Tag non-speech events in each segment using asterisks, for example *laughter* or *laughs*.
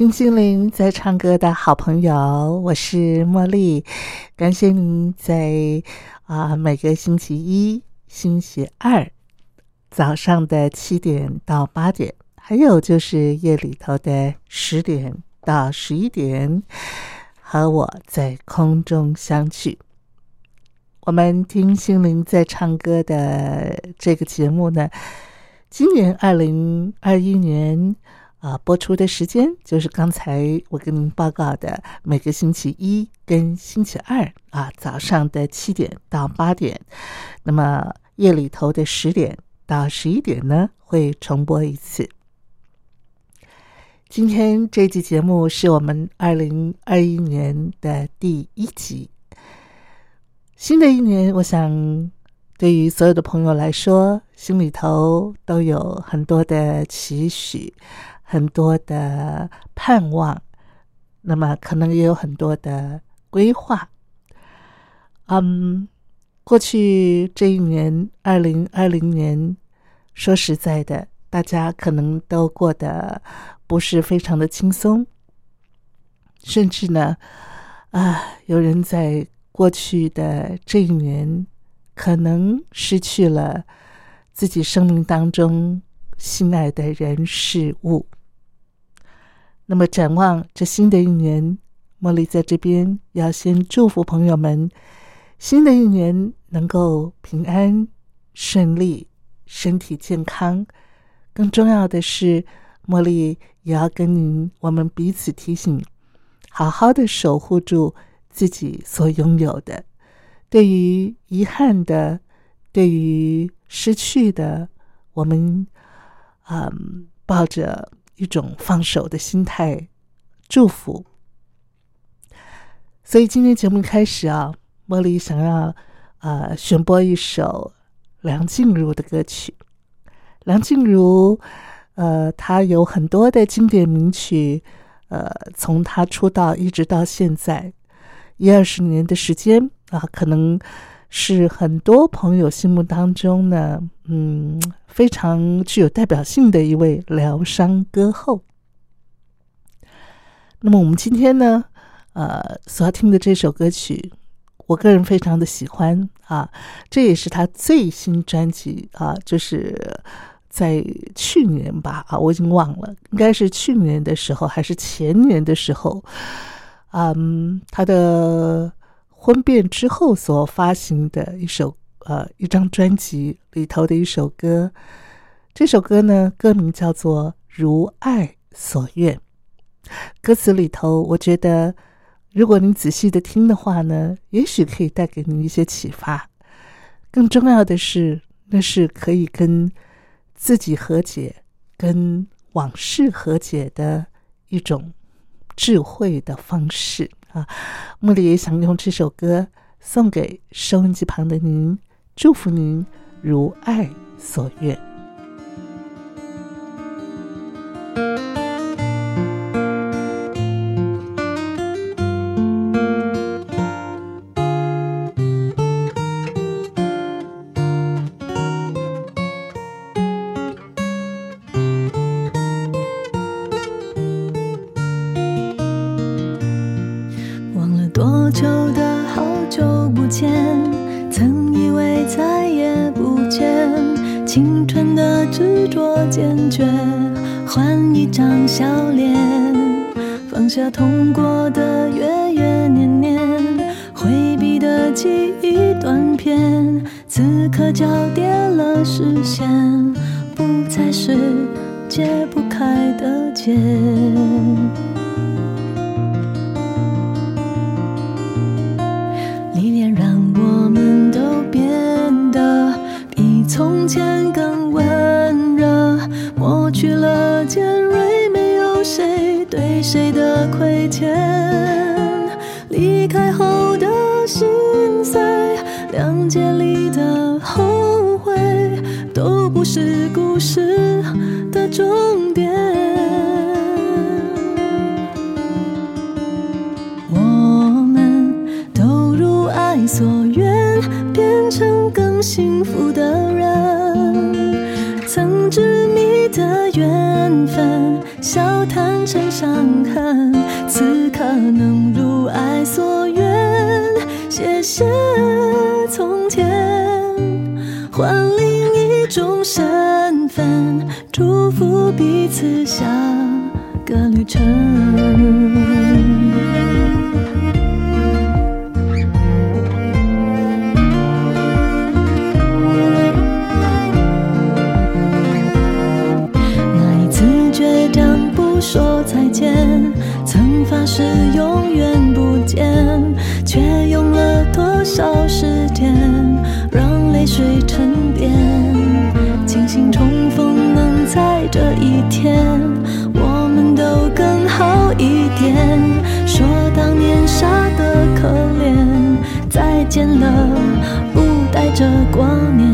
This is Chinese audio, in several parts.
听心灵在唱歌的好朋友，我是茉莉，感谢您在啊每个星期一、星期二早上的七点到八点，还有就是夜里头的十点到十一点，和我在空中相聚。我们听心灵在唱歌的这个节目呢，今年二零二一年。啊，播出的时间就是刚才我跟您报告的，每个星期一跟星期二啊，早上的七点到八点，那么夜里头的十点到十一点呢，会重播一次。今天这期节目是我们二零二一年的第一集。新的一年，我想对于所有的朋友来说，心里头都有很多的期许。很多的盼望，那么可能也有很多的规划。嗯，过去这一年，二零二零年，说实在的，大家可能都过得不是非常的轻松，甚至呢，啊，有人在过去的这一年，可能失去了自己生命当中心爱的人事物。那么，展望这新的一年，茉莉在这边要先祝福朋友们，新的一年能够平安顺利、身体健康。更重要的是，茉莉也要跟您我们彼此提醒，好好的守护住自己所拥有的。对于遗憾的，对于失去的，我们嗯，抱着。一种放手的心态，祝福。所以今天节目开始啊，茉莉想要呃选播一首梁静茹的歌曲。梁静茹，呃，她有很多的经典名曲，呃，从她出道一直到现在一二十年的时间啊，可能。是很多朋友心目当中呢，嗯，非常具有代表性的一位疗伤歌后。那么我们今天呢，呃，所要听的这首歌曲，我个人非常的喜欢啊，这也是他最新专辑啊，就是在去年吧啊，我已经忘了，应该是去年的时候还是前年的时候，嗯，他的。婚变之后所发行的一首呃一张专辑里头的一首歌，这首歌呢歌名叫做《如爱所愿》。歌词里头，我觉得如果你仔细的听的话呢，也许可以带给你一些启发。更重要的是，那是可以跟自己和解、跟往事和解的一种智慧的方式。啊，茉莉也想用这首歌送给收音机旁的您，祝福您如爱所愿。去了尖锐，没有谁对谁的亏欠。离开后的心碎，谅解里的后悔，都不是故事的终点。我们都如爱所愿，变成更幸福的人。曾执迷缘分，笑谈成伤痕。此刻能如爱所愿，谢谢从前，换另一种身份，祝福彼此下个旅程。多少时间让泪水沉淀？庆幸重逢能在这一天，我们都更好一点。说当年傻的可怜，再见了不带着挂念。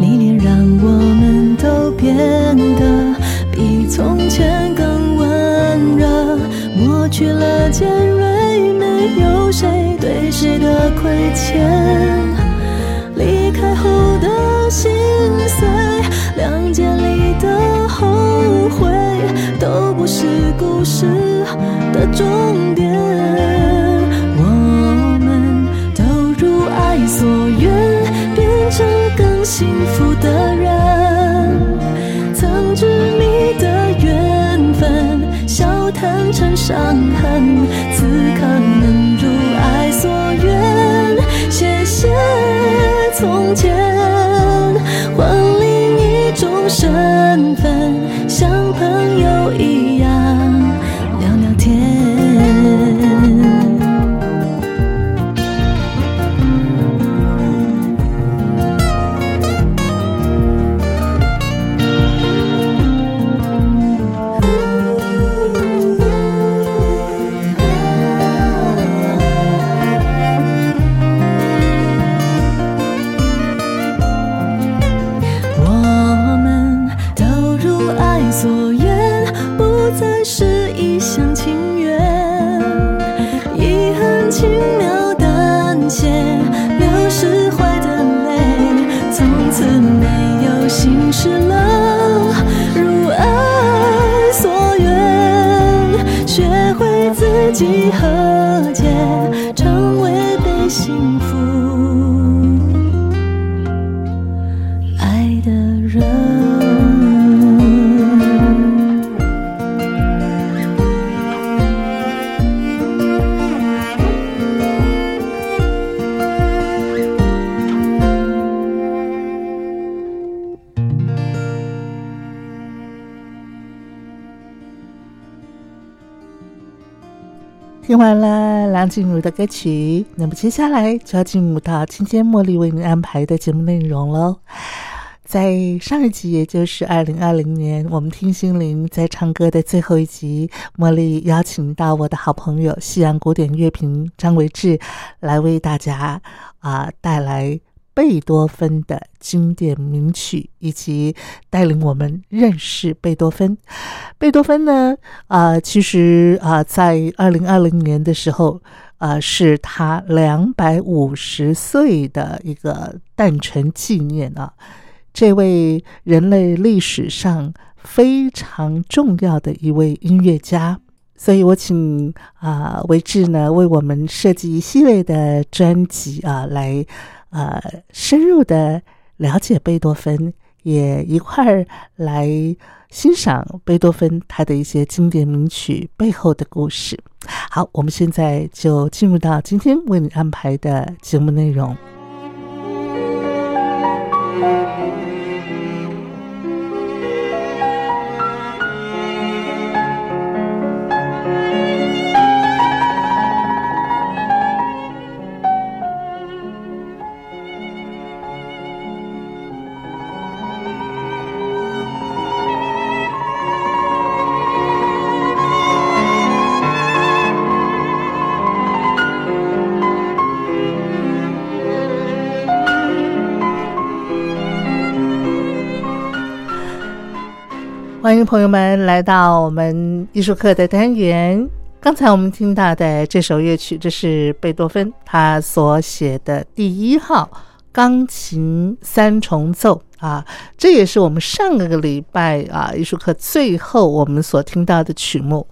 历练让我们都变得比从前更温热，抹去了尖锐，有谁对谁的亏欠。离开后的心碎，两节里的后悔，都不是故事的终点。我们都如爱所愿，变成更幸福的人。曾执迷的缘分，笑谈成伤痕。另一进入的歌曲，那么接下来就要进入到今天茉莉为您安排的节目内容喽。在上一集，也就是二零二零年，我们听心灵在唱歌的最后一集，茉莉邀请到我的好朋友西洋古典乐评张维志来为大家啊、带来贝多芬的经典名曲，以及带领我们认识贝多芬。贝多芬呢，啊、其实啊、在二零二零年的时候，呃，是他两百五十岁的一个诞辰纪念啊。这位人类历史上非常重要的一位音乐家，所以我请啊维志呢为我们设计一系列的专辑啊，来呃深入的了解贝多芬，也一块儿来欣赏贝多芬他的一些经典名曲背后的故事。好，我们现在就进入到今天为你安排的节目内容。朋友们来到我们艺术课的单元。刚才我们听到的这首乐曲，这是贝多芬他所写的第一号钢琴三重奏啊，这也是我们上个礼拜啊艺术课最后我们所听到的曲目。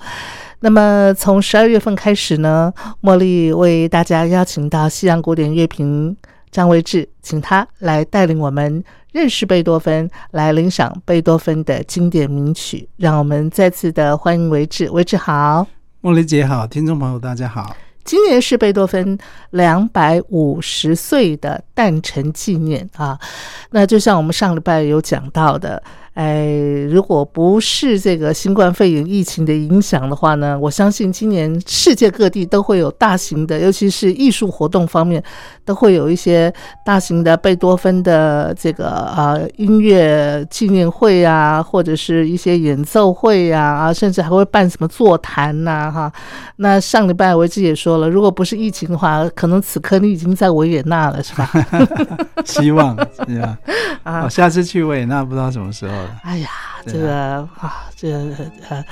那么从十二月份开始呢，茉莉为大家邀请到西洋古典乐评张维志，请他来带领我们。认识贝多芬，来领赏贝多芬的经典名曲。让我们再次的欢迎维志，维志好，茉莉姐好，听众朋友大家好。今年是贝多芬两百五十岁的诞辰纪念啊，那就像我们上礼拜有讲到的。哎，如果不是这个新冠肺炎疫情的影响的话呢，我相信今年世界各地都会有大型的，尤其是艺术活动方面，都会有一些大型的贝多芬的这个呃音乐纪念会啊，或者是一些演奏会呀啊，甚至还会办什么座谈呐哈。那上礼拜维志也说了，如果不是疫情的话，可能此刻你已经在维也纳了，是吧？*laughs* 希望是吧？啊，下次去维也纳不知道什么时候。哎呀，这个啊，这个呃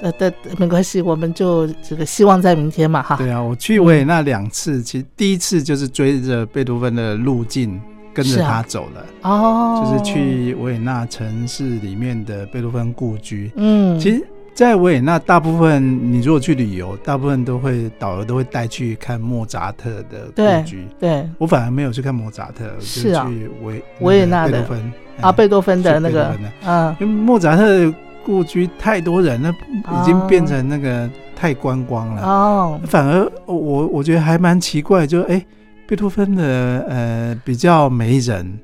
呃但没关系，我们就这个希望在明天嘛，哈。对啊，我去维也纳两次，其实第一次就是追着贝多芬的路径跟着他走了，哦，就是去维也纳城市里面的贝多芬故居。嗯，其实。在维也纳，大部分你如果去旅游，大部分都会导游都会带去看莫扎特的故居。对，我反而没有去看莫扎特，是啊，去维维也纳的贝多芬啊，贝多芬的那个，嗯，因为莫扎特故居太多人，那已经变成那个太观光了哦。反而我我觉得还蛮奇怪，就哎，贝多芬的呃比较没人。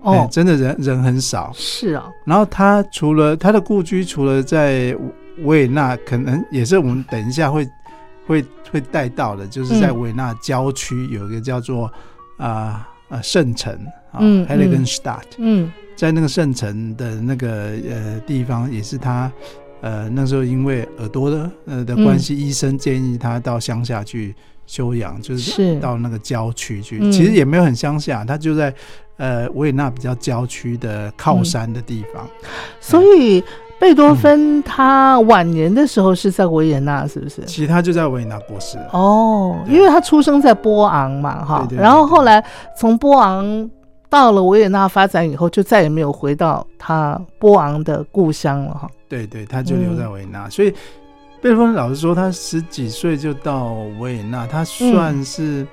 哦，真的人人很少。是啊，然后他除了他的故居，除了在。维也纳可能也是我们等一下会会会带到的，就是在维也纳郊区有一个叫做啊啊圣城啊 Heiligenstadt，嗯，在那个圣城的那个呃地方，也是他呃那时候因为耳朵的呃的关系，医生建议他到乡下去休养，就是。到那个郊区去。其实也没有很乡下，他就在呃维也纳比较郊区的靠山的地方，所以。贝多芬他晚年的时候是在维也纳，是不是？其实他就在维也纳过世哦，因为他出生在波昂嘛，哈。然后后来从波昂到了维也纳发展以后，就再也没有回到他波昂的故乡了，哈。对对，他就留在维也纳。所以贝多芬老实说，他十几岁就到维也纳，他算是。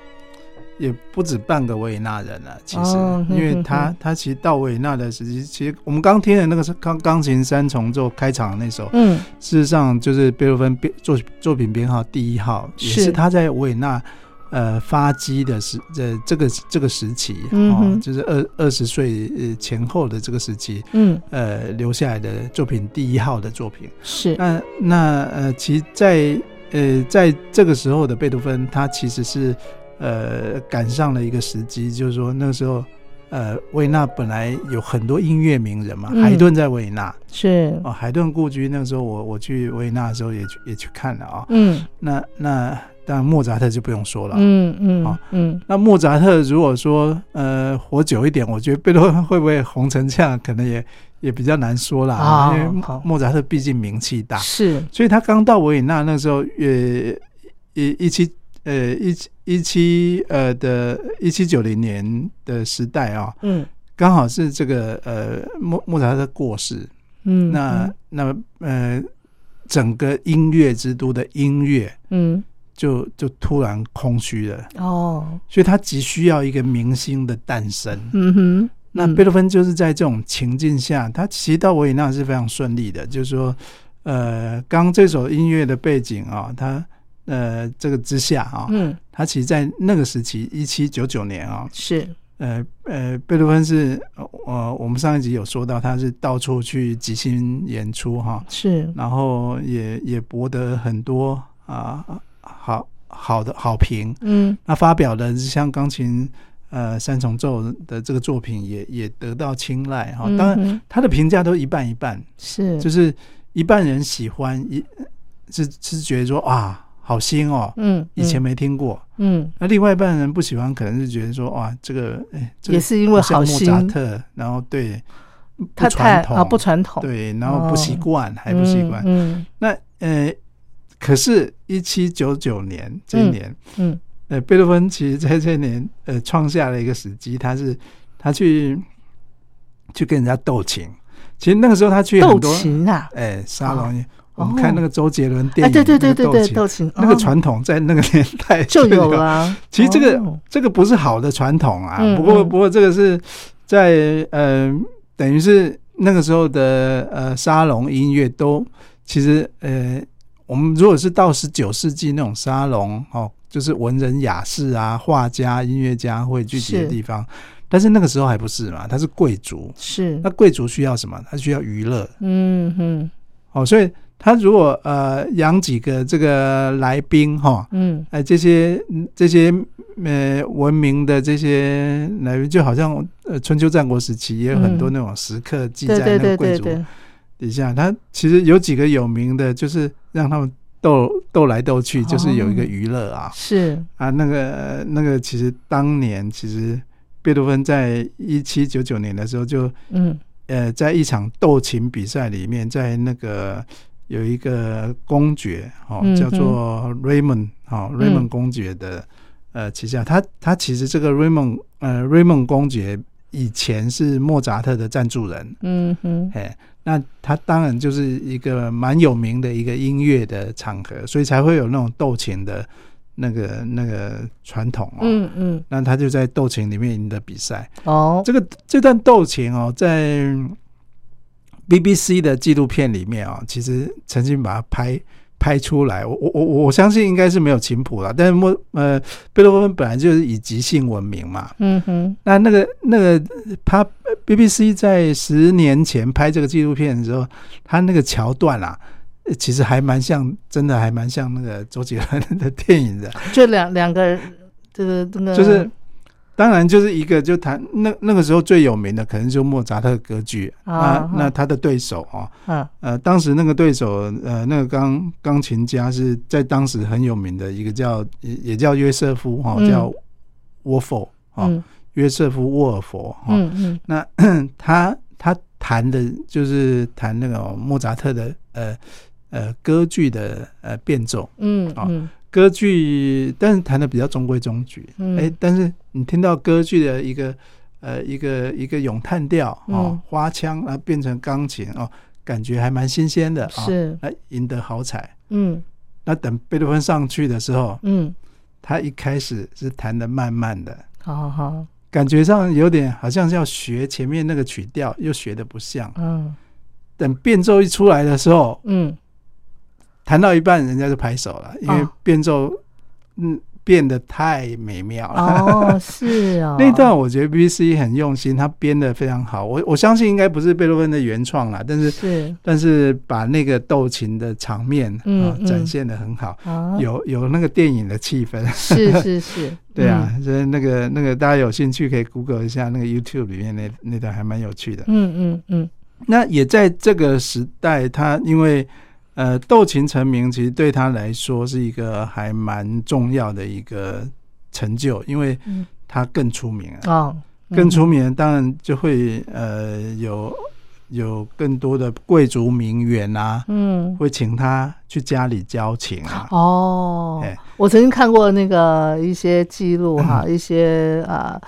也不止半个维也纳人了，其实，因为他他其实到维也纳的时期，其实我们刚听的那个是钢钢琴三重奏开场的那首，嗯，事实上就是贝多芬编作作品编号第一号，也是他在维也纳呃发迹的时呃这个这个时期，嗯，就是二二十岁前后的这个时期，嗯，呃留下来的作品第一号的作品。是。那那呃，其实在呃在这个时候的贝多芬，他其实是。呃，赶上了一个时机，就是说那个时候，呃，维也纳本来有很多音乐名人嘛，海顿在维也纳。是。哦，海顿故居那个时候我我去维也纳的时候也去也去看了啊，嗯，那那当然莫扎特就不用说了，嗯嗯，好嗯，那莫扎特如果说呃活久一点，我觉得贝多芬会不会红成这样，可能也也比较难说了啊，因为莫扎特毕竟名气大，是，所以他刚到维也纳那时候，呃一一七。呃，一七一七呃的一七九零年的时代啊，嗯，刚好是这个呃莫莫扎特过世，嗯，那那呃整个音乐之都的音乐，嗯，就就突然空虚了。哦，所以他急需要一个明星的诞生，嗯哼，那贝多芬就是在这种情境下，他其实到维也纳是非常顺利的。就是说，呃，刚这首音乐的背景啊，他呃这个之下啊，嗯，他其实在那个时期，一七九九年啊，是。呃呃，贝多芬是呃，我们上一集有说到，他是到处去即兴演出哈，是，然后也也博得很多啊好好的好评，嗯，那发表的像钢琴呃三重奏的这个作品也也得到青睐哈，当然他的评价都一半一半，是，就是一半人喜欢，一是是觉得说啊。好新哦，嗯，以前没听过，嗯，那另外一半人不喜欢，可能是觉得说，哇，这个，哎，也是因为好新，莫扎特，然后对，不传统啊，不传统，对，然后不习惯，还不习惯，嗯，那呃，可是，一七九九年这一年，嗯，呃，贝多芬其实在这一年，呃，创下了一个时机，他是他去去跟人家斗琴，其实那个时候他去斗琴啊，哎，沙龙。我们看那个周杰伦电影，对对对对对，斗琴那个传统在那个年代就有了。其实这个这个不是好的传统啊，不过不过这个是在呃，等于是那个时候的呃沙龙音乐都其实呃，我们如果是到十九世纪那种沙龙哦，就是文人雅士啊、画家、音乐家会聚集的地方，但是那个时候还不是嘛，他是贵族，是。那贵族需要什么？他需要娱乐，嗯哼，哦，所以。他如果呃养几个这个来宾哈，嗯，哎这些这些呃文明的这些来宾，就好像呃春秋战国时期也有很多那种时刻记在那个贵族底下。他其实有几个有名的，就是让他们斗斗来斗去，就是有一个娱乐啊。是啊，那个那个其实当年其实贝多芬在一七九九年的时候就嗯呃在一场斗琴比赛里面，在那个。有一个公爵，哦，叫做 Raymond，哦，Raymond 公爵的呃旗下，他他其实这个 Raymond，呃，Raymond 公爵以前是莫扎特的赞助人，嗯哼，哎，那他当然就是一个蛮有名的一个音乐的场合，所以才会有那种斗琴的那个那个传统哦，嗯嗯，那他就在斗琴里面赢得比赛，哦，这个这段斗琴哦，在。BBC 的纪录片里面啊，其实曾经把它拍拍出来。我我我我相信应该是没有琴谱了，但是莫呃贝多芬本来就是以即兴闻名嘛。嗯哼。那那个那个他 BBC 在十年前拍这个纪录片的时候，他那个桥段啊，其实还蛮像，真的还蛮像那个周杰伦的电影的。就两两个这个那个就是。当然，就是一个就弹那那个时候最有名的，可能就莫扎特歌剧啊。那他的对手啊，呃，当时那个对手呃，那个钢钢琴家是在当时很有名的一个叫也也叫约瑟夫哈，叫沃佛啊，约瑟夫沃尔佛哈。那 *clears throat* 他他弹的就是弹那个莫扎特的呃呃歌剧的呃变奏，嗯啊。歌剧，但是弹的比较中规中矩，哎，但是你听到歌剧的一个呃一个一个咏叹调哦，花腔啊变成钢琴哦，感觉还蛮新鲜的啊，是，来，赢得好彩，嗯，那等贝多芬上去的时候，嗯，他一开始是弹的慢慢的，好好，感觉上有点好像是要学前面那个曲调，又学的不像，嗯，等变奏一出来的时候，嗯。弹到一半，人家就拍手了，因为变奏嗯变得太美妙了。哦，是哦。*laughs* 那段我觉得 B C 很用心，他编的非常好。我我相信应该不是贝多芬的原创啦，但是是但是把那个斗琴的场面啊展现的很好，有有那个电影的气氛。是是是，*laughs* 对啊，所以那个那个大家有兴趣可以 Google 一下那个 YouTube 里面那那段还蛮有趣的。嗯嗯嗯。那也在这个时代，他因为。呃，斗琴成名其实对他来说是一个还蛮重要的一个成就，因为他更出名啊，更出名，当然就会呃有有更多的贵族名媛啊，嗯，会请他去家里交情啊。哦，我曾经看过那个一些记录哈，*clears throat* 一些啊。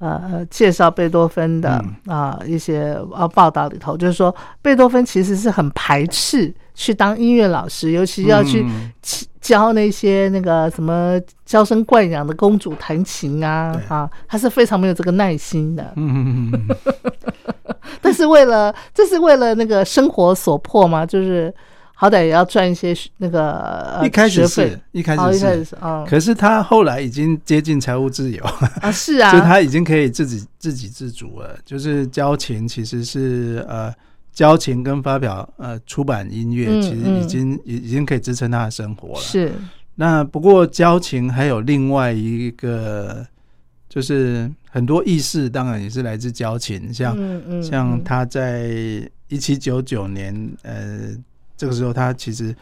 呃，介绍贝多芬的啊一些呃报道里头，就是说贝多芬其实是很排斥去当音乐老师，尤其要去教那些那个什么娇生惯养的公主弹琴啊啊，他是非常没有这个耐心的。嗯 *laughs* 但是为了这是为了那个生活所迫嘛，就是好歹也要赚一些那个一开始是一开始是。啊，可是他后来已经接近财务自由。啊，是啊，*laughs* 就他已经可以自己自给自足了。就是教琴其实是呃。交情跟发表呃出版音乐，其实已经已已经可以支撑他的生活了。是那不过交情还有另外一个，就是很多意识当然也是来自交情，像像他在一七九九年呃这个时候，他其实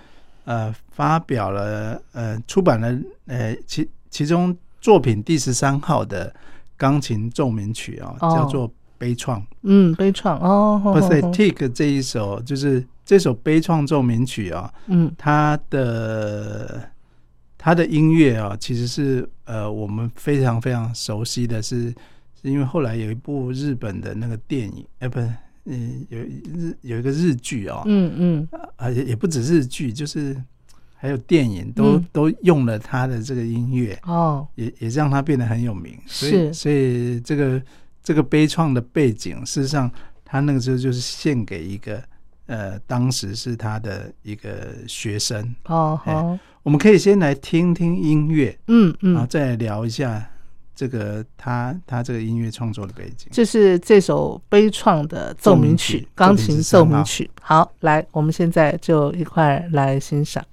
呃发表了呃出版了呃其其中作品第十三号的钢琴奏鸣曲啊，叫做。悲怆，嗯，悲怆哦，Pathetic 这一首就是这首悲怆奏鸣曲啊，嗯，它的它的音乐啊，其实是呃我们非常非常熟悉的是，是因为后来有一部日本的那个电影，哎，不是，嗯，有日有一个日剧啊，嗯嗯，啊也也不止日剧，就是还有电影都都用了他的这个音乐哦，也也让他变得很有名，所以所以这个。这个悲怆的背景，事实上，他那个时候就是献给一个呃，当时是他的一个学生哦。好，我们可以先来听听音乐，嗯嗯，然后再聊一下这个他他这个音乐创作的背景。这是这首悲怆的奏鸣曲，钢琴奏鸣曲。好，来，我们现在就一块来欣赏。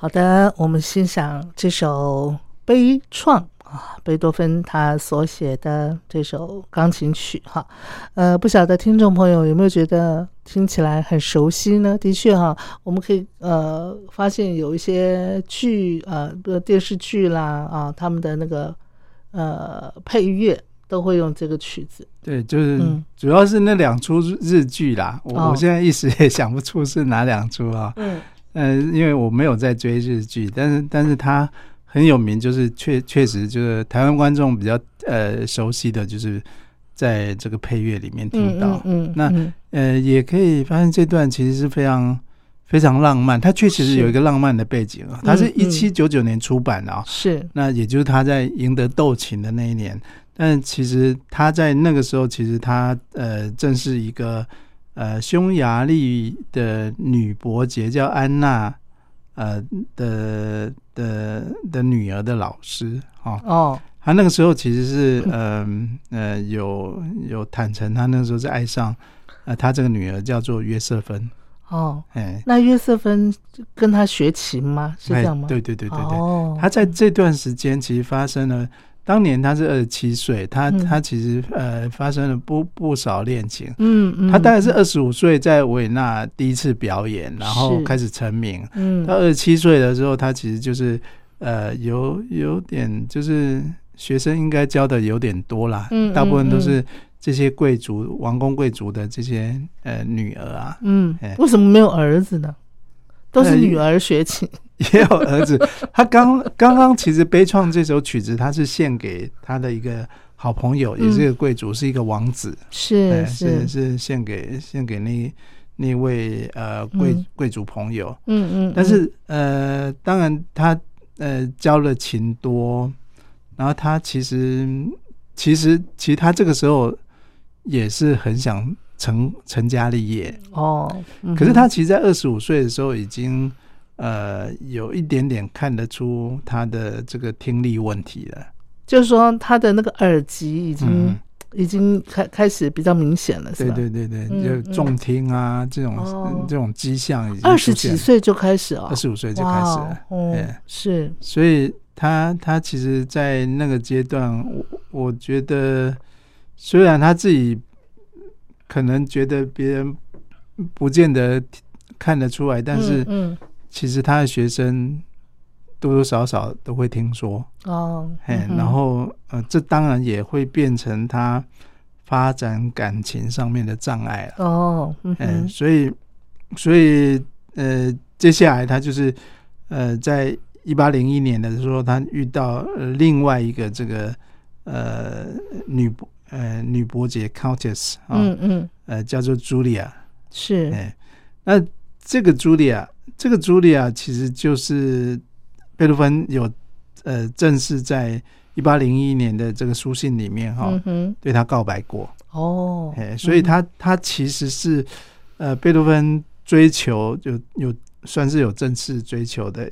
好的，我们欣赏这首悲怆啊，贝多芬他所写的这首钢琴曲哈。呃，不晓得听众朋友有没有觉得听起来很熟悉呢？的确哈，我们可以呃发现有一些剧呃电视剧啦啊，他们的那个呃配乐都会用这个曲子。对，就是主要是那两出日剧啦。我我现在一时也想不出是哪两出啊。嗯。嗯，因为我没有在追日剧，但是但是他很有名，就是确确实就是台湾观众比较呃熟悉的就是在这个配乐里面听到。嗯，那呃也可以发现这段其实是非常非常浪漫，它确实是有一个浪漫的背景啊。它是一七九九年出版的啊，是那也就是他在赢得斗琴的那一年，但其实他在那个时候其实他呃正是一个。呃，匈牙利的女伯爵叫安娜，呃的的的女儿的老师哈哦，他那个时候其实是呃呃有有坦诚，他那个时候是爱上呃他这个女儿叫做约瑟芬哦，哎，那约瑟芬跟他学琴吗？是这样吗？对对对对对，他在这段时间其实发生了。当年他是二十七岁，他他其实呃发生了不不少恋情，嗯嗯，他大概是二十五岁在维也纳第一次表演，然后开始成名，嗯，到二十七岁的时候，他其实就是呃有有点就是学生应该教的有点多啦，嗯，大部分都是这些贵族王公贵族的这些呃女儿啊，嗯，为什么没有儿子呢？都是女儿学琴。*laughs* 也有儿子，他刚刚刚其实悲怆这首曲子，他是献给他的一个好朋友，也是一个贵族，是一个王子，是是。是献给献给那那位呃贵贵族朋友，嗯嗯，但是呃，当然他呃教了琴多，然后他其实其实其实他这个时候也是很想成成家立业。哦，可是他其实，在二十五岁的时候已经。呃，有一点点看得出他的这个听力问题了，就是说他的那个耳疾已经已经开开始比较明显了，是吧？对对对对，就重听啊这种这种迹象已经二十几岁就开始哦，二十五岁就开始了，对，是，所以他他其实，在那个阶段，我我觉得虽然他自己可能觉得别人不见得看得出来，但是嗯。其实他的学生多多少少都会听说。哦，嘿，然后呃，这当然也会变成他发展感情上面的障碍了。哦，嗯，所以所以呃，接下来他就是呃，在一八零一年的时候，他遇到另外一个这个呃女伯呃女伯爵 Countess 啊，嗯嗯，呃，叫做茱莉亚，是，哎，那这个茱莉亚。这个茱莉亚其实就是贝多芬有呃正式在一八零一年的这个书信里面哈，对他告白过。哦，哎，所以他他其实是呃贝多芬追求有有算是有正式追求的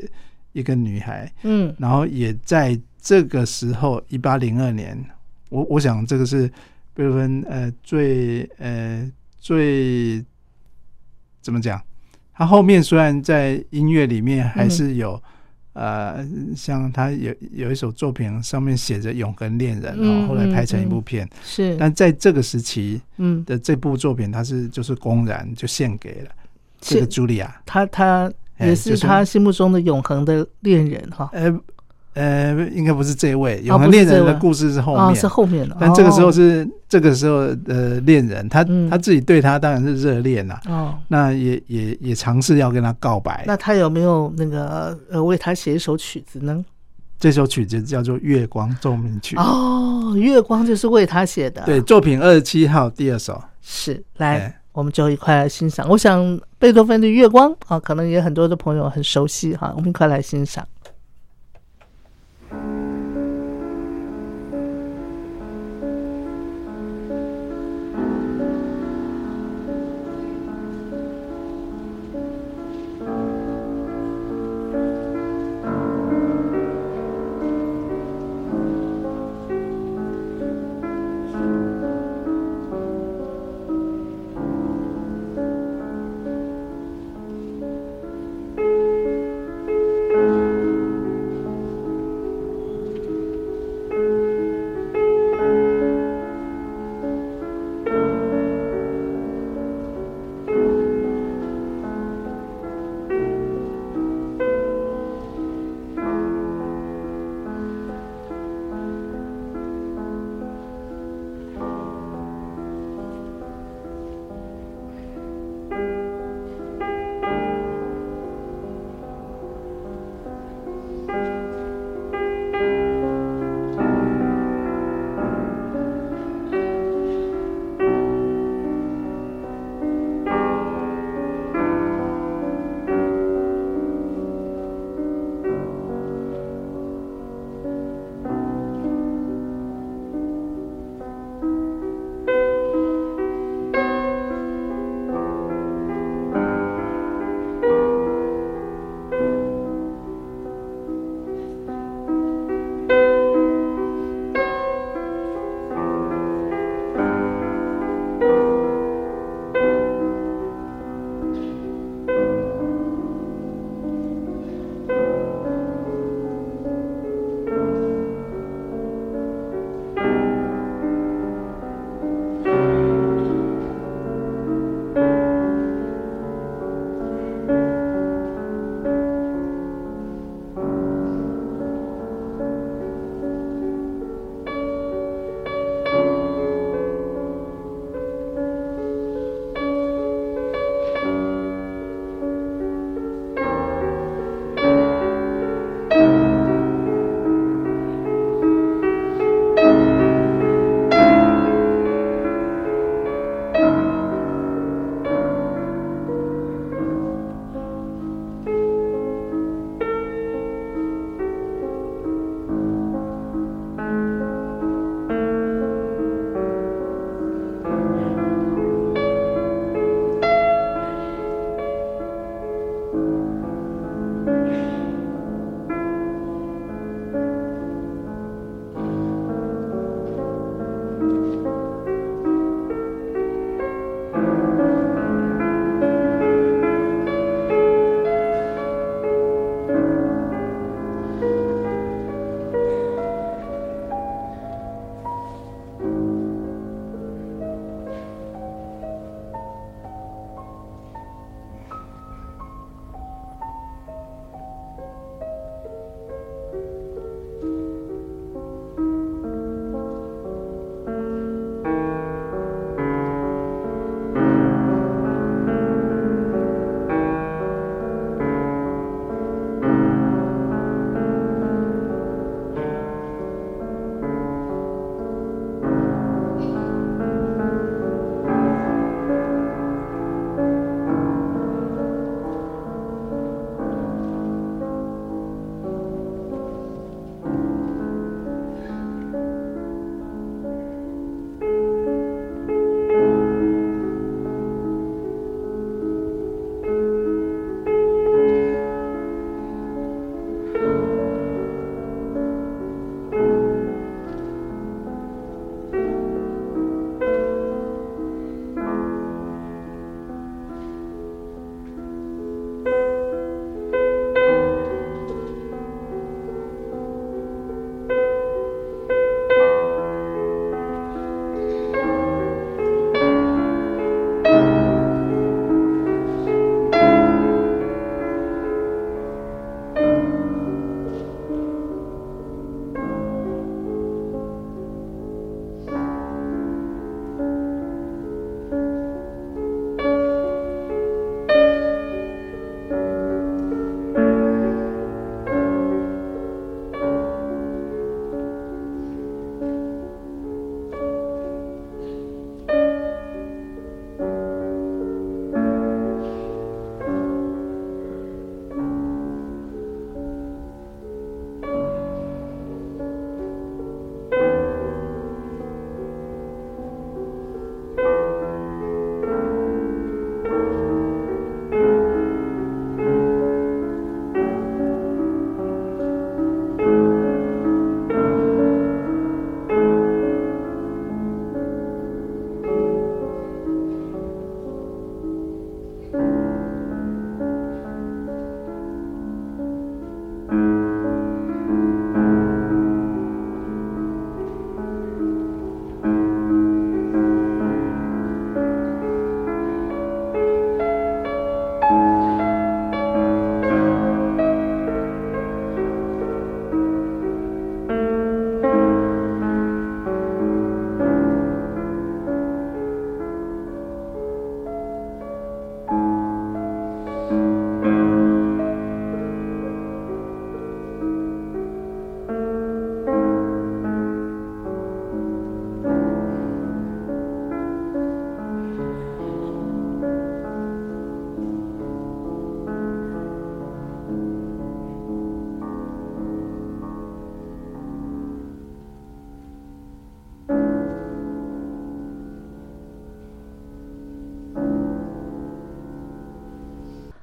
一个女孩，嗯，然后也在这个时候一八零二年，我我想这个是贝多芬呃最呃最怎么讲？他后面虽然在音乐里面还是有，呃，像他有有一首作品上面写着《永恒恋人》然，后来拍成一部片，是。但在这个时期，嗯的这部作品，他是就是公然就献给了这个茱莉亚，他他也是他心目中的永恒的恋人哈。呃，应该不是这位永恒恋人的故事是后面，是后面的。但这个时候是这个时候的恋人，他他自己对他当然是热恋了。哦，那也也也尝试要跟他告白。那他有没有那个呃为他写一首曲子呢？这首曲子叫做《月光奏鸣曲》。哦，月光就是为他写的。对，作品二十七号第二首。是，来，我们就一块来欣赏。我想贝多芬的《月光》啊，可能也很多的朋友很熟悉哈，我们一块来欣赏。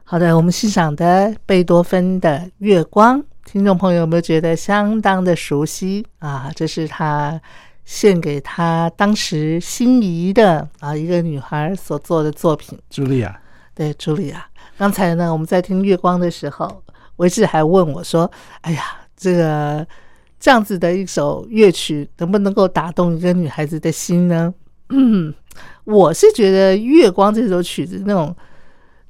好的，我们欣赏的贝多芬的《月光》，听众朋友有没有觉得相当的熟悉啊？这是他献给他当时心仪的啊一个女孩所做的作品。茱莉亚，对，茱莉亚。刚才呢，我们在听《月光》的时候，维志还问我说：“哎呀，这个这样子的一首乐曲，能不能够打动一个女孩子的心呢？”嗯，*clears throat* 我是觉得《月光》这首曲子那种。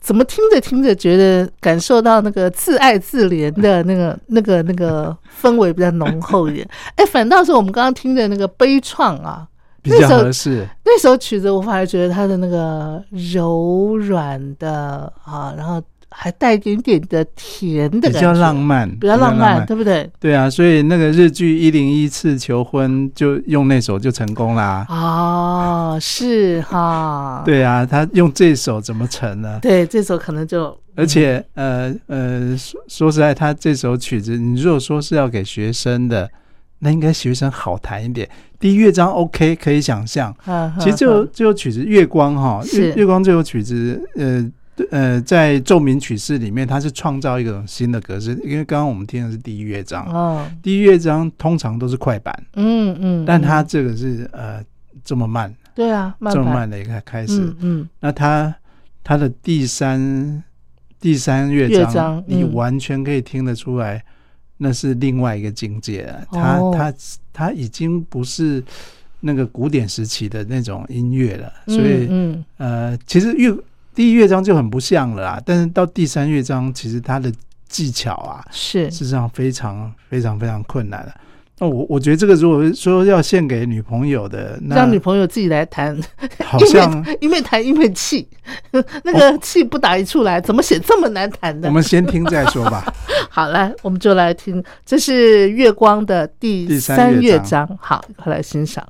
怎么听着听着觉得感受到那个自爱自怜的 *laughs* 那个那个那个氛围比较浓厚一点？*laughs* 哎，反倒是我们刚刚听的那个悲怆啊，比较合适。那首曲子我反而觉得它的那个柔软的啊，然后。还带一点点的甜的，比较浪漫，比较浪漫，对不对？对啊，所以那个日剧《一零一次求婚》就用那首就成功啦。哦，是哈。对啊，他用这首怎么成呢？对，这首可能就而且呃呃，说说实在，他这首曲子，你如果说是要给学生的，那应该学生好弹一点。第一乐章 OK，可以想象。其实就这首曲子《月光》哈，月月光这首曲子，呃。呃，在奏鸣曲式里面，它是创造一种新的格式，因为刚刚我们听的是第一乐章，哦，第一乐章通常都是快板，嗯嗯，但它这个是呃这么慢，对啊，这么慢的一个开始，嗯，那它它的第三第三乐章，你完全可以听得出来，那是另外一个境界了，它它它已经不是那个古典时期的那种音乐了，所以，嗯。呃，其实乐。第一乐章就很不像了啦，但是到第三乐章，其实它的技巧啊，是事实上非常非常非常困难的。那我我觉得这个如果说要献给女朋友的，让女朋友自己来弹，好像 *laughs* 因为弹因为气，*laughs* 那个气不打一处来，怎么写这么难弹的？我们先听再说吧。*laughs* 好来，我们就来听，这是月光的第三乐章，好，快来欣赏。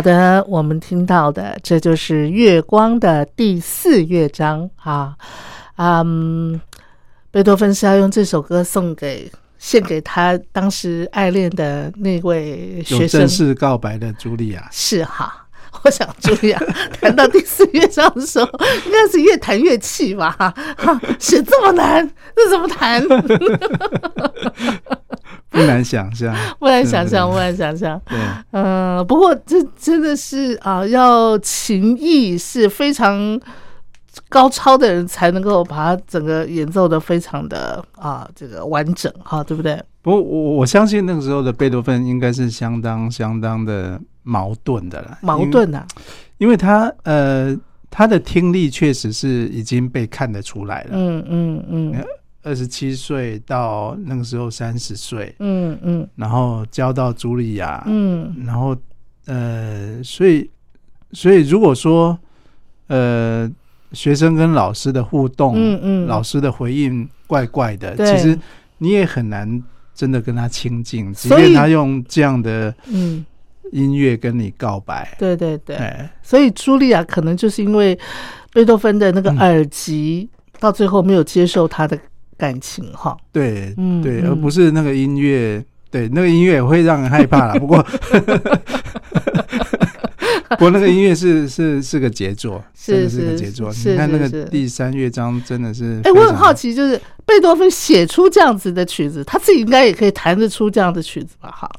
好的，我们听到的这就是《月光》的第四乐章啊，嗯，贝多芬是要用这首歌送给献给他当时爱恋的那位学生，正式告白的茱莉亚，是哈。我想茱莉亚 *laughs* 弹到第四乐章的时候，应该是越弹越气吧？哈，写这么难，这怎么弹？*laughs* 不难想象，*laughs* 不难想象，不难想象。对，嗯，不过这真的是啊，要情艺是非常高超的人才能够把它整个演奏的非常的啊，这个完整哈，对不对？不过我我相信那个时候的贝多芬应该是相当相当的矛盾的了，矛盾啊，因为他呃，他的听力确实是已经被看得出来了，嗯嗯嗯。二十七岁到那个时候三十岁，嗯嗯，然后交到茱莉亚，嗯，然后呃，所以所以如果说呃，学生跟老师的互动，嗯嗯，老师的回应怪怪的，其实你也很难真的跟他亲近，即便他用这样的嗯。音乐跟你告白，对对对，所以茱莉亚可能就是因为贝多芬的那个耳机，到最后没有接受他的。感情哈，对，对，而不是那个音乐，对，那个音乐会让人害怕了。不过，*laughs* 不过那个音乐是是是个杰作，是是个杰作。你看那个第三乐章真的是，哎，我很好奇，就是贝多芬写出这样子的曲子，他自己应该也可以弹得出这样的曲子吧？哈。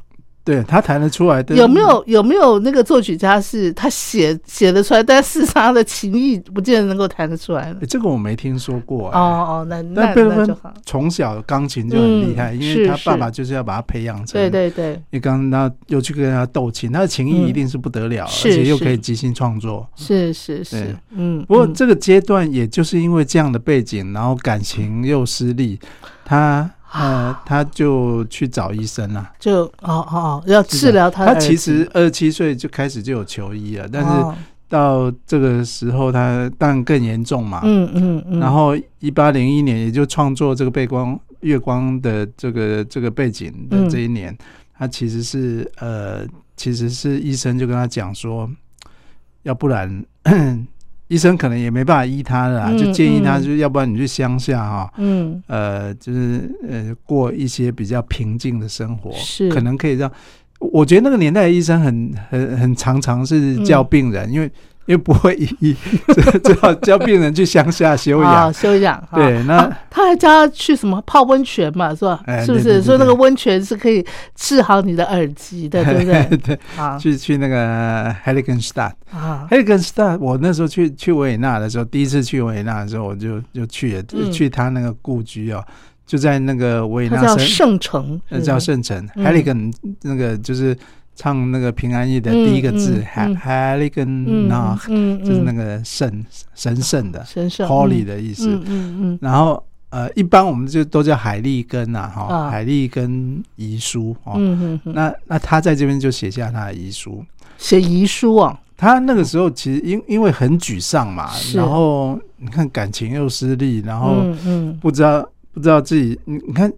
对他弹得出来的，有没有有没有那个作曲家是他写写得出来，但是他的情谊不见得能够弹得出来这个我没听说过。哦哦，那那贝多芬从小钢琴就很厉害，因为他爸爸就是要把他培养成。对对对。你刚他又去跟他斗琴，他的情谊一定是不得了，而且又可以即兴创作。是是是，嗯。不过这个阶段也就是因为这样的背景，然后感情又失利，他。呃，他就去找医生了，就哦哦，要治疗他。他其实二十七岁就开始就有求医了，但是到这个时候他当然更严重嘛。嗯嗯嗯。然后一八零一年，也就创作这个背光月光的这个这个背景的这一年，他其实是呃，其实是医生就跟他讲说，要不然。医生可能也没办法医他了，就建议他，就要不然你去乡下哈，嗯，呃，就是呃，过一些比较平静的生活，是可能可以让。我觉得那个年代的医生很很很常常是叫病人，因为。因为不会医，只好叫病人去乡下休养。休养。对，那他还叫他去什么泡温泉嘛，是吧？是不是？所以那个温泉是可以治好你的耳机的，对不对？*laughs* 对。去去那个 Heiligenstadt 啊，Heiligenstadt。我那时候去去维也纳的时候，第一次去维也纳的时候，我就就去了，去他那个故居哦，就在那个维也纳叫圣城，叫圣城。Heiligen 那个就是。唱那个平安夜的第一个字，海海利根那，就是那个圣神圣的神圣 holy 的意思。嗯嗯。然后呃，一般我们就都叫海利根呐，哈，海利根遗书哦。嗯嗯。那那他在这边就写下他的遗书，写遗书啊。他那个时候其实因因为很沮丧嘛，然后你看感情又失利，然后嗯不知道不知道自己，你你看。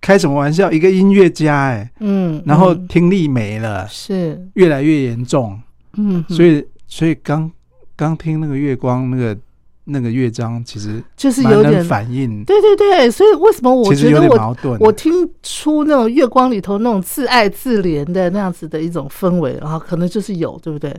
开什么玩笑？一个音乐家，哎，嗯，然后听力没了，是越来越严重，嗯，所以所以刚刚听那个月光那个那个乐章，其实就是有点反应，对对对，所以为什么我觉得我我听出那种月光里头那种自爱自怜的那样子的一种氛围，然后可能就是有，对不对？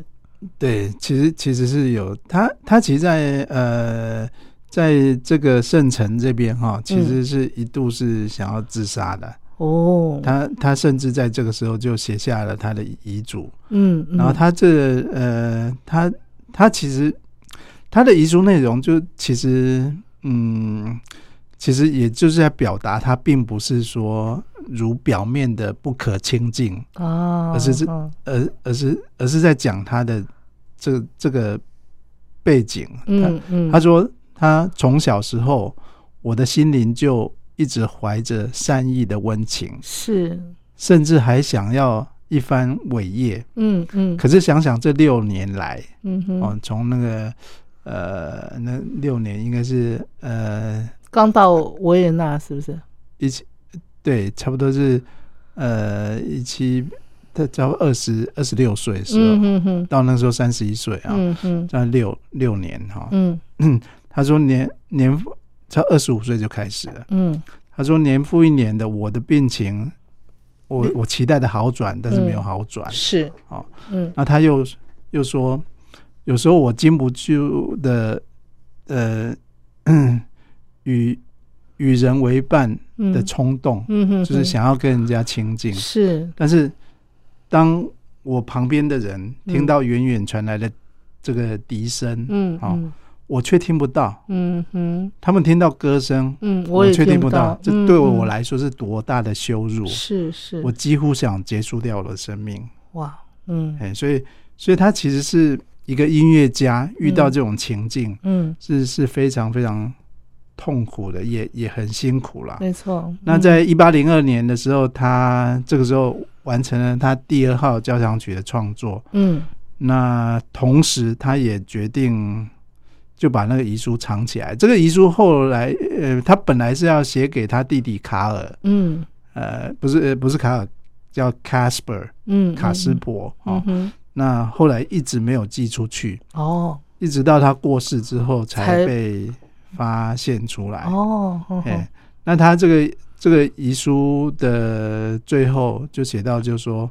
对，其实其实是有，他他其实，在呃。在这个圣城这边哈，其实是一度是想要自杀的哦。他他甚至在这个时候就写下了他的遗嘱。嗯，然后他这呃，他他其实他的遗书内容就其实嗯，其实也就是在表达他并不是说如表面的不可亲近啊，而是是而而是而是在讲他的这这个背景。嗯嗯，他说。他从小时候，我的心灵就一直怀着善意的温情，是，甚至还想要一番伟业。嗯嗯。可是想想这六年来，嗯哼，哦，从那个呃，那六年应该是呃，刚到维也纳是不是？一七对，差不多是呃一七他差不多二十二十六岁的时候，到那时候三十一岁啊，在六六年哈，嗯，*clears throat* 他说年年才二十五岁就开始了，嗯，他说年复一年的我的病情，我我期待的好转，但是没有好转，是。啊，嗯，那他又又说，有时候我禁不住的，呃，*clears throat* 与与人为伴的冲动，嗯就是想要跟人家亲近，是，但是当我旁边的人听到远远传来的这个笛声，嗯，啊。我却听不到，嗯哼，他们听到歌声，嗯，我却听不到，这对我来说是多大的羞辱！是是，我几乎想结束掉我的生命。哇，嗯，哎，所以，所以他其实是一个音乐家，遇到这种情境，嗯，是是非常非常痛苦的，也也很辛苦了。没错。那在一八零二年的时候，他这个时候完成了他第二号交响曲的创作，嗯，那同时他也决定。就把那个遗书藏起来。这个遗书后来，呃，他本来是要写给他弟弟卡尔，嗯，呃，不是，不是卡尔，叫 Casper，嗯，卡斯伯啊。那后来一直没有寄出去，哦，一直到他过世之后才被发现出来。哦，哎，那他这个这个遗书的最后就写到，就说，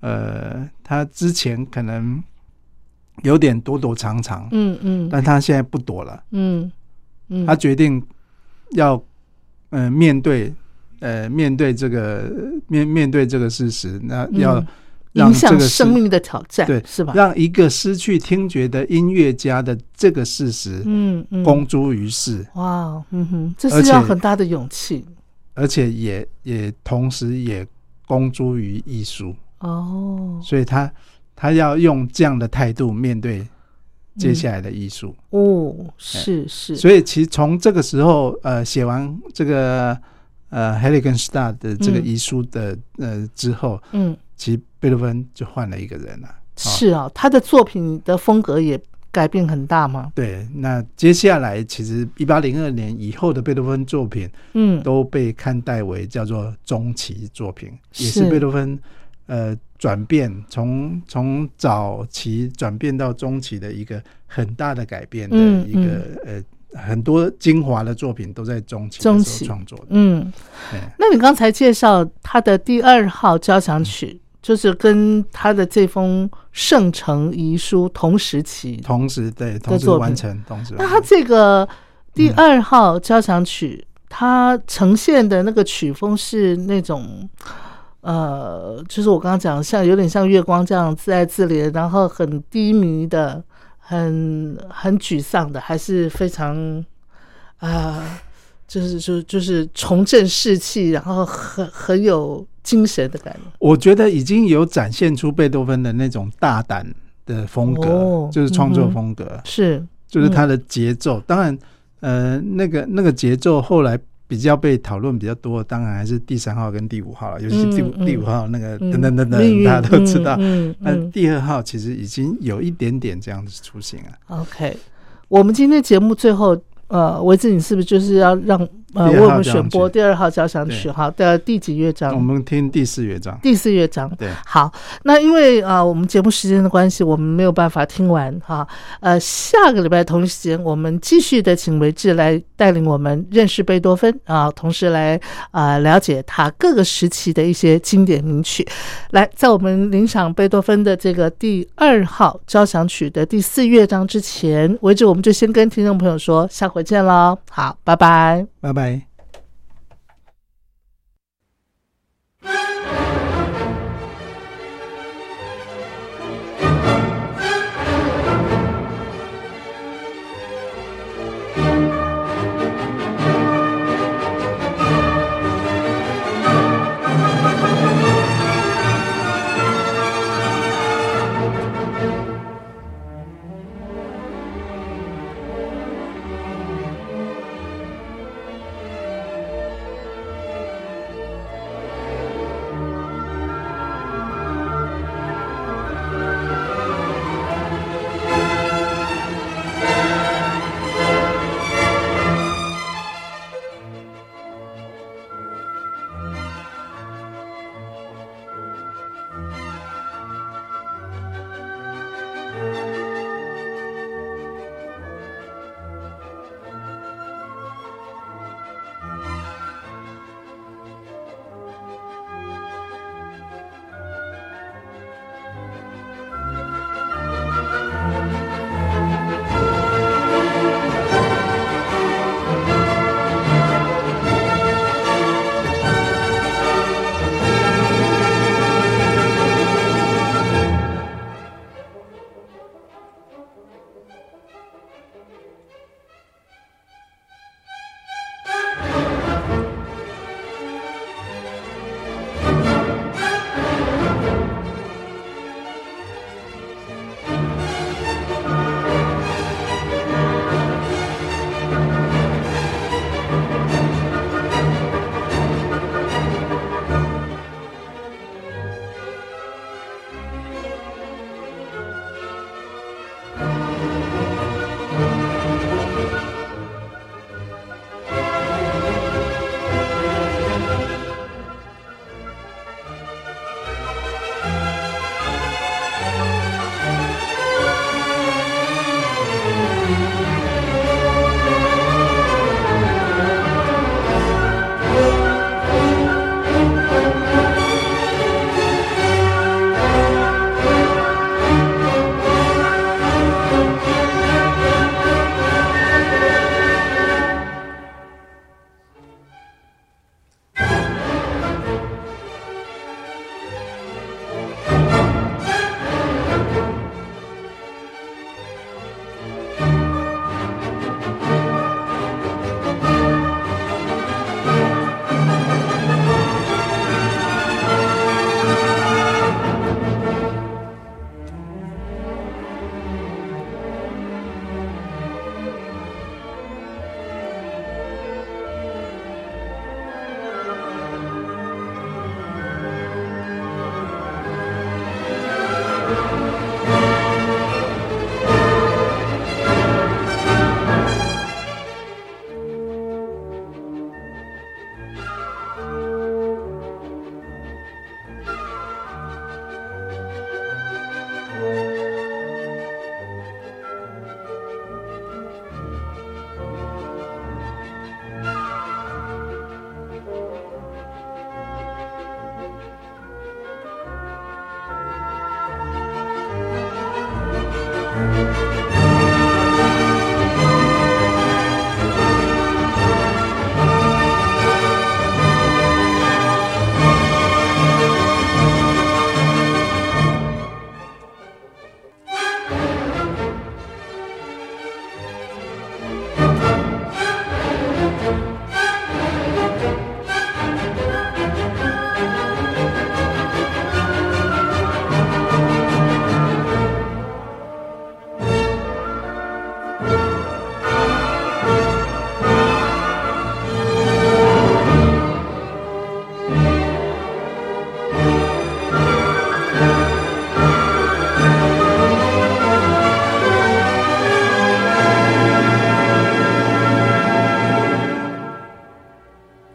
呃，他之前可能。有点躲躲藏藏，嗯嗯，但他现在不躲了，嗯嗯，他决定要，呃，面对，呃，面对这个面面对这个事实，那要影响生命的挑战，对，是吧？让一个失去听觉的音乐家的这个事实，嗯嗯，公诸于世，哇，嗯哼，这是要很大的勇气，而且也也同时也公诸于艺术，哦，所以他。他要用这样的态度面对接下来的艺术哦，是是，所以其实从这个时候，呃，写完这个呃《h e l i g e n s t a r 的这个遗书的呃之后，嗯，其实贝多芬就换了一个人了。是啊，他的作品的风格也改变很大吗？对，那接下来其实一八零二年以后的贝多芬作品，嗯，都被看待为叫做中期作品，也是贝多芬。呃，转变从从早期转变到中期的一个很大的改变的一个呃，很多精华的作品都在中期中期创作。嗯，那你刚才介绍他的第二号交响曲，就是跟他的这封圣城遗书同时期，同时对同时完成，同时。那他这个第二号交响曲，它呈现的那个曲风是那种。呃，就是我刚刚讲，像有点像月光这样自爱自怜，然后很低迷的，很很沮丧的，还是非常啊，就是就就是重振士气，然后很很有精神的感觉。我觉得已经有展现出贝多芬的那种大胆的风格，就是创作风格，是就是他的节奏。当然，呃，那个那个节奏后来。比较被讨论比较多，当然还是第三号跟第五号了，尤其第五第五号那个等等等等，大家都知道。那第二号其实已经有一点点这样子雏形了。OK，我们今天节目最后。呃，维志，你是不是就是要让呃为我们选播第二号交响曲？哈的，第几乐章？我们听第四乐章。第四乐章，对。好，那因为啊，我们节目时间的关系，我们没有办法听完哈。呃，下个礼拜同一时间，我们继续的请维志来带领我们认识贝多芬啊，同时来啊了解他各个时期的一些经典名曲。来，在我们领赏贝多芬的这个第二号交响曲的第四乐章之前，维志，我们就先跟听众朋友说下回。见喽，好，拜拜，拜拜。